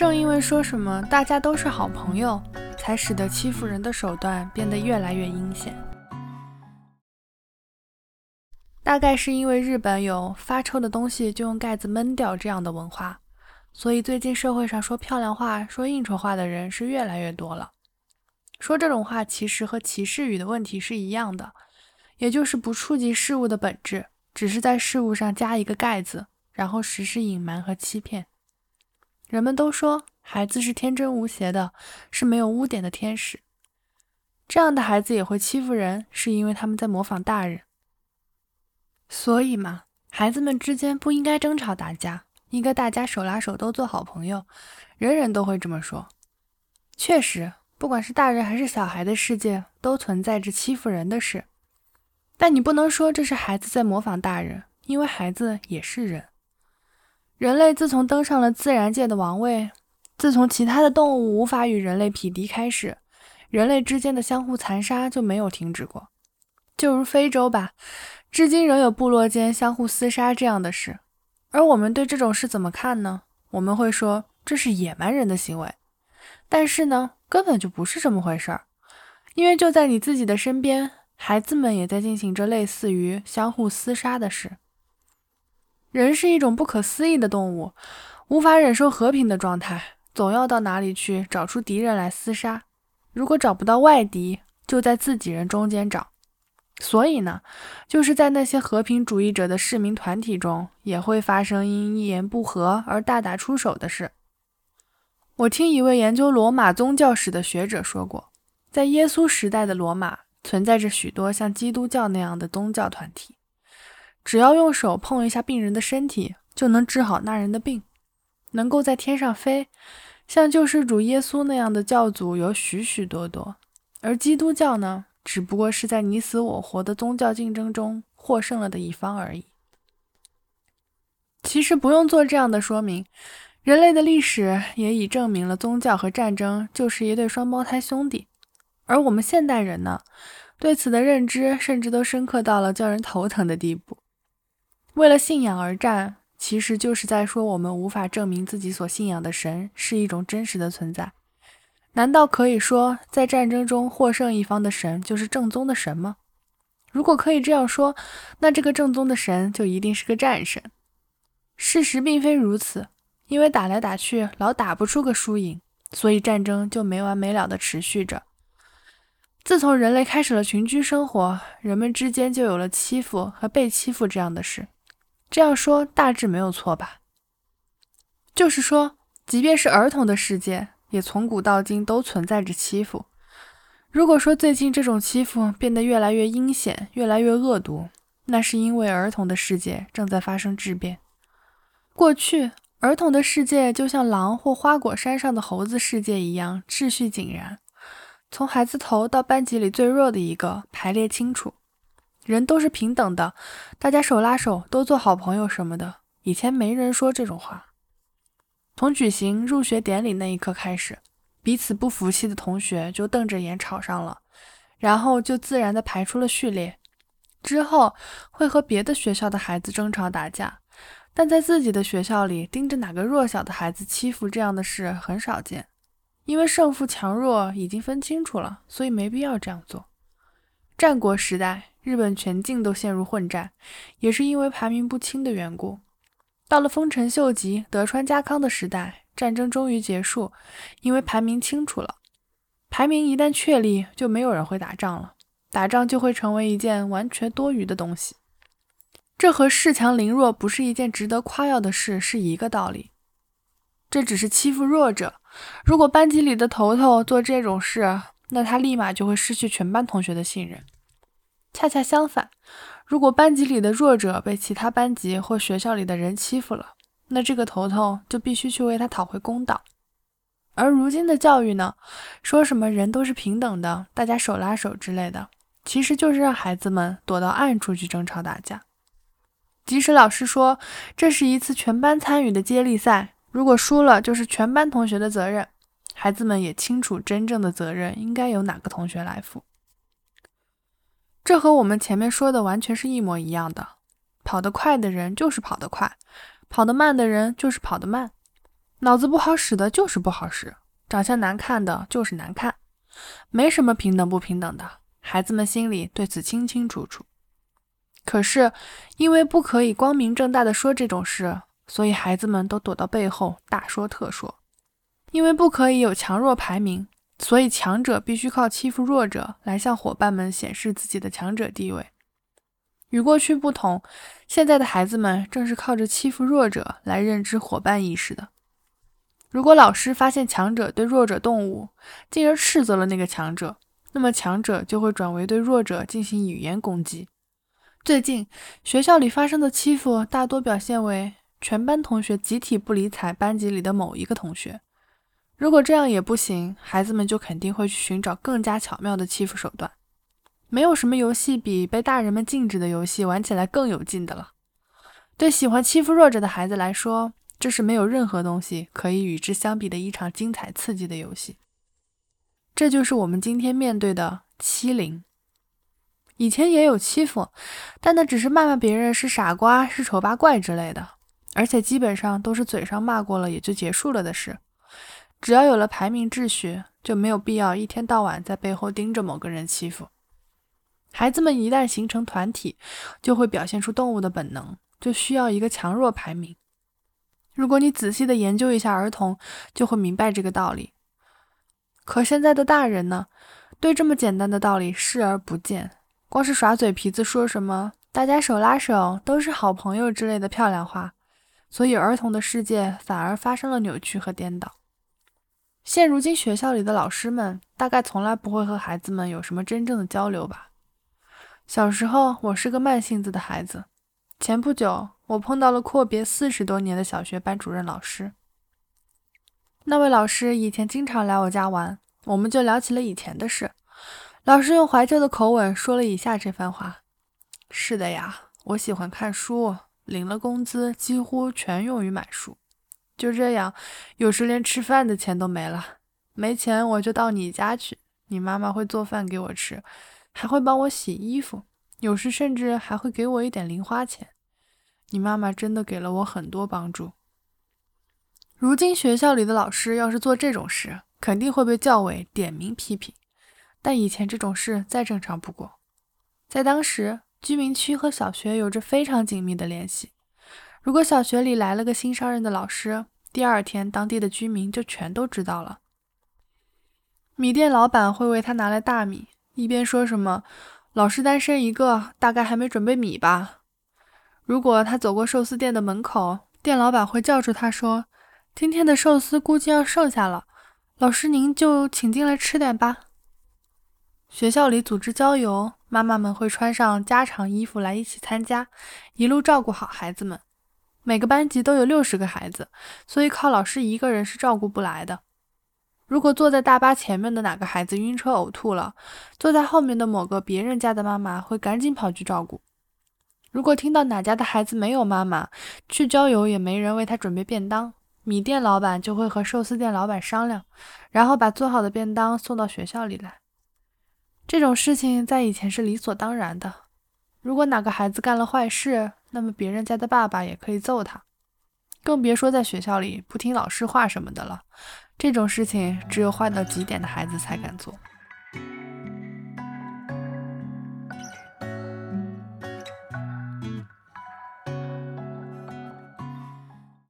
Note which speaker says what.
Speaker 1: 正因为说什么大家都是好朋友，才使得欺负人的手段变得越来越阴险。大概是因为日本有发臭的东西就用盖子闷掉这样的文化，所以最近社会上说漂亮话、说应酬话的人是越来越多了。说这种话其实和歧视语的问题是一样的，也就是不触及事物的本质，只是在事物上加一个盖子，然后实施隐瞒和欺骗。人们都说孩子是天真无邪的，是没有污点的天使。这样的孩子也会欺负人，是因为他们在模仿大人。所以嘛，孩子们之间不应该争吵打架，应该大家手拉手都做好朋友。人人都会这么说。确实，不管是大人还是小孩的世界，都存在着欺负人的事。但你不能说这是孩子在模仿大人，因为孩子也是人。人类自从登上了自然界的王位，自从其他的动物无法与人类匹敌开始，人类之间的相互残杀就没有停止过。就如非洲吧。至今仍有部落间相互厮杀这样的事，而我们对这种事怎么看呢？我们会说这是野蛮人的行为，但是呢，根本就不是这么回事儿，因为就在你自己的身边，孩子们也在进行着类似于相互厮杀的事。人是一种不可思议的动物，无法忍受和平的状态，总要到哪里去找出敌人来厮杀。如果找不到外敌，就在自己人中间找。所以呢，就是在那些和平主义者的市民团体中，也会发生因一言不合而大打出手的事。我听一位研究罗马宗教史的学者说过，在耶稣时代的罗马，存在着许多像基督教那样的宗教团体，只要用手碰一下病人的身体，就能治好那人的病，能够在天上飞，像救世主耶稣那样的教祖有许许多多。而基督教呢？只不过是在你死我活的宗教竞争中获胜了的一方而已。其实不用做这样的说明，人类的历史也已证明了宗教和战争就是一对双胞胎兄弟。而我们现代人呢，对此的认知甚至都深刻到了叫人头疼的地步。为了信仰而战，其实就是在说我们无法证明自己所信仰的神是一种真实的存在。难道可以说，在战争中获胜一方的神就是正宗的神吗？如果可以这样说，那这个正宗的神就一定是个战神。事实并非如此，因为打来打去老打不出个输赢，所以战争就没完没了地持续着。自从人类开始了群居生活，人们之间就有了欺负和被欺负这样的事。这样说大致没有错吧？就是说，即便是儿童的世界。也从古到今都存在着欺负。如果说最近这种欺负变得越来越阴险、越来越恶毒，那是因为儿童的世界正在发生质变。过去，儿童的世界就像狼或花果山上的猴子世界一样，秩序井然，从孩子头到班级里最弱的一个，排列清楚，人都是平等的，大家手拉手都做好朋友什么的。以前没人说这种话。从举行入学典礼那一刻开始，彼此不服气的同学就瞪着眼吵上了，然后就自然的排出了序列。之后会和别的学校的孩子争吵打架，但在自己的学校里盯着哪个弱小的孩子欺负这样的事很少见，因为胜负强弱已经分清楚了，所以没必要这样做。战国时代，日本全境都陷入混战，也是因为排名不清的缘故。到了丰臣秀吉、德川家康的时代，战争终于结束，因为排名清楚了。排名一旦确立，就没有人会打仗了，打仗就会成为一件完全多余的东西。这和恃强凌弱不是一件值得夸耀的事是一个道理。这只是欺负弱者。如果班级里的头头做这种事，那他立马就会失去全班同学的信任。恰恰相反。如果班级里的弱者被其他班级或学校里的人欺负了，那这个头头就必须去为他讨回公道。而如今的教育呢，说什么人都是平等的，大家手拉手之类的，其实就是让孩子们躲到暗处去争吵打架。即使老师说这是一次全班参与的接力赛，如果输了就是全班同学的责任，孩子们也清楚真正的责任应该由哪个同学来负。这和我们前面说的完全是一模一样的。跑得快的人就是跑得快，跑得慢的人就是跑得慢。脑子不好使的就是不好使，长相难看的就是难看，没什么平等不平等的，孩子们心里对此清清楚楚。可是因为不可以光明正大的说这种事，所以孩子们都躲到背后大说特说。因为不可以有强弱排名，所以强者必须靠欺负弱者来向伙伴们显示自己的强者地位。与过去不同，现在的孩子们正是靠着欺负弱者来认知伙伴意识的。如果老师发现强者对弱者动武，进而斥责了那个强者，那么强者就会转为对弱者进行语言攻击。最近学校里发生的欺负，大多表现为全班同学集体不理睬班级里的某一个同学。如果这样也不行，孩子们就肯定会去寻找更加巧妙的欺负手段。没有什么游戏比被大人们禁止的游戏玩起来更有劲的了。对喜欢欺负弱者的孩子来说，这是没有任何东西可以与之相比的一场精彩刺激的游戏。这就是我们今天面对的欺凌。以前也有欺负，但那只是骂骂别人是傻瓜、是丑八怪之类的，而且基本上都是嘴上骂过了也就结束了的事。只要有了排名秩序，就没有必要一天到晚在背后盯着某个人欺负。孩子们一旦形成团体，就会表现出动物的本能，就需要一个强弱排名。如果你仔细的研究一下儿童，就会明白这个道理。可现在的大人呢，对这么简单的道理视而不见，光是耍嘴皮子，说什么“大家手拉手都是好朋友”之类的漂亮话，所以儿童的世界反而发生了扭曲和颠倒。现如今学校里的老师们，大概从来不会和孩子们有什么真正的交流吧。小时候，我是个慢性子的孩子。前不久，我碰到了阔别四十多年的小学班主任老师。那位老师以前经常来我家玩，我们就聊起了以前的事。老师用怀旧的口吻说了以下这番话：“是的呀，我喜欢看书，领了工资几乎全用于买书。就这样，有时连吃饭的钱都没了。没钱我就到你家去，你妈妈会做饭给我吃。”还会帮我洗衣服，有时甚至还会给我一点零花钱。你妈妈真的给了我很多帮助。如今学校里的老师要是做这种事，肯定会被教委点名批评。但以前这种事再正常不过，在当时，居民区和小学有着非常紧密的联系。如果小学里来了个新上任的老师，第二天当地的居民就全都知道了。米店老板会为他拿来大米。一边说什么“老师单身一个，大概还没准备米吧。”如果他走过寿司店的门口，店老板会叫住他说：“今天的寿司估计要剩下了，老师您就请进来吃点吧。”学校里组织郊游，妈妈们会穿上家常衣服来一起参加，一路照顾好孩子们。每个班级都有六十个孩子，所以靠老师一个人是照顾不来的。如果坐在大巴前面的哪个孩子晕车呕吐了，坐在后面的某个别人家的妈妈会赶紧跑去照顾。如果听到哪家的孩子没有妈妈，去郊游也没人为他准备便当，米店老板就会和寿司店老板商量，然后把做好的便当送到学校里来。这种事情在以前是理所当然的。如果哪个孩子干了坏事，那么别人家的爸爸也可以揍他，更别说在学校里不听老师话什么的了。这种事情只有坏到极点的孩子才敢做。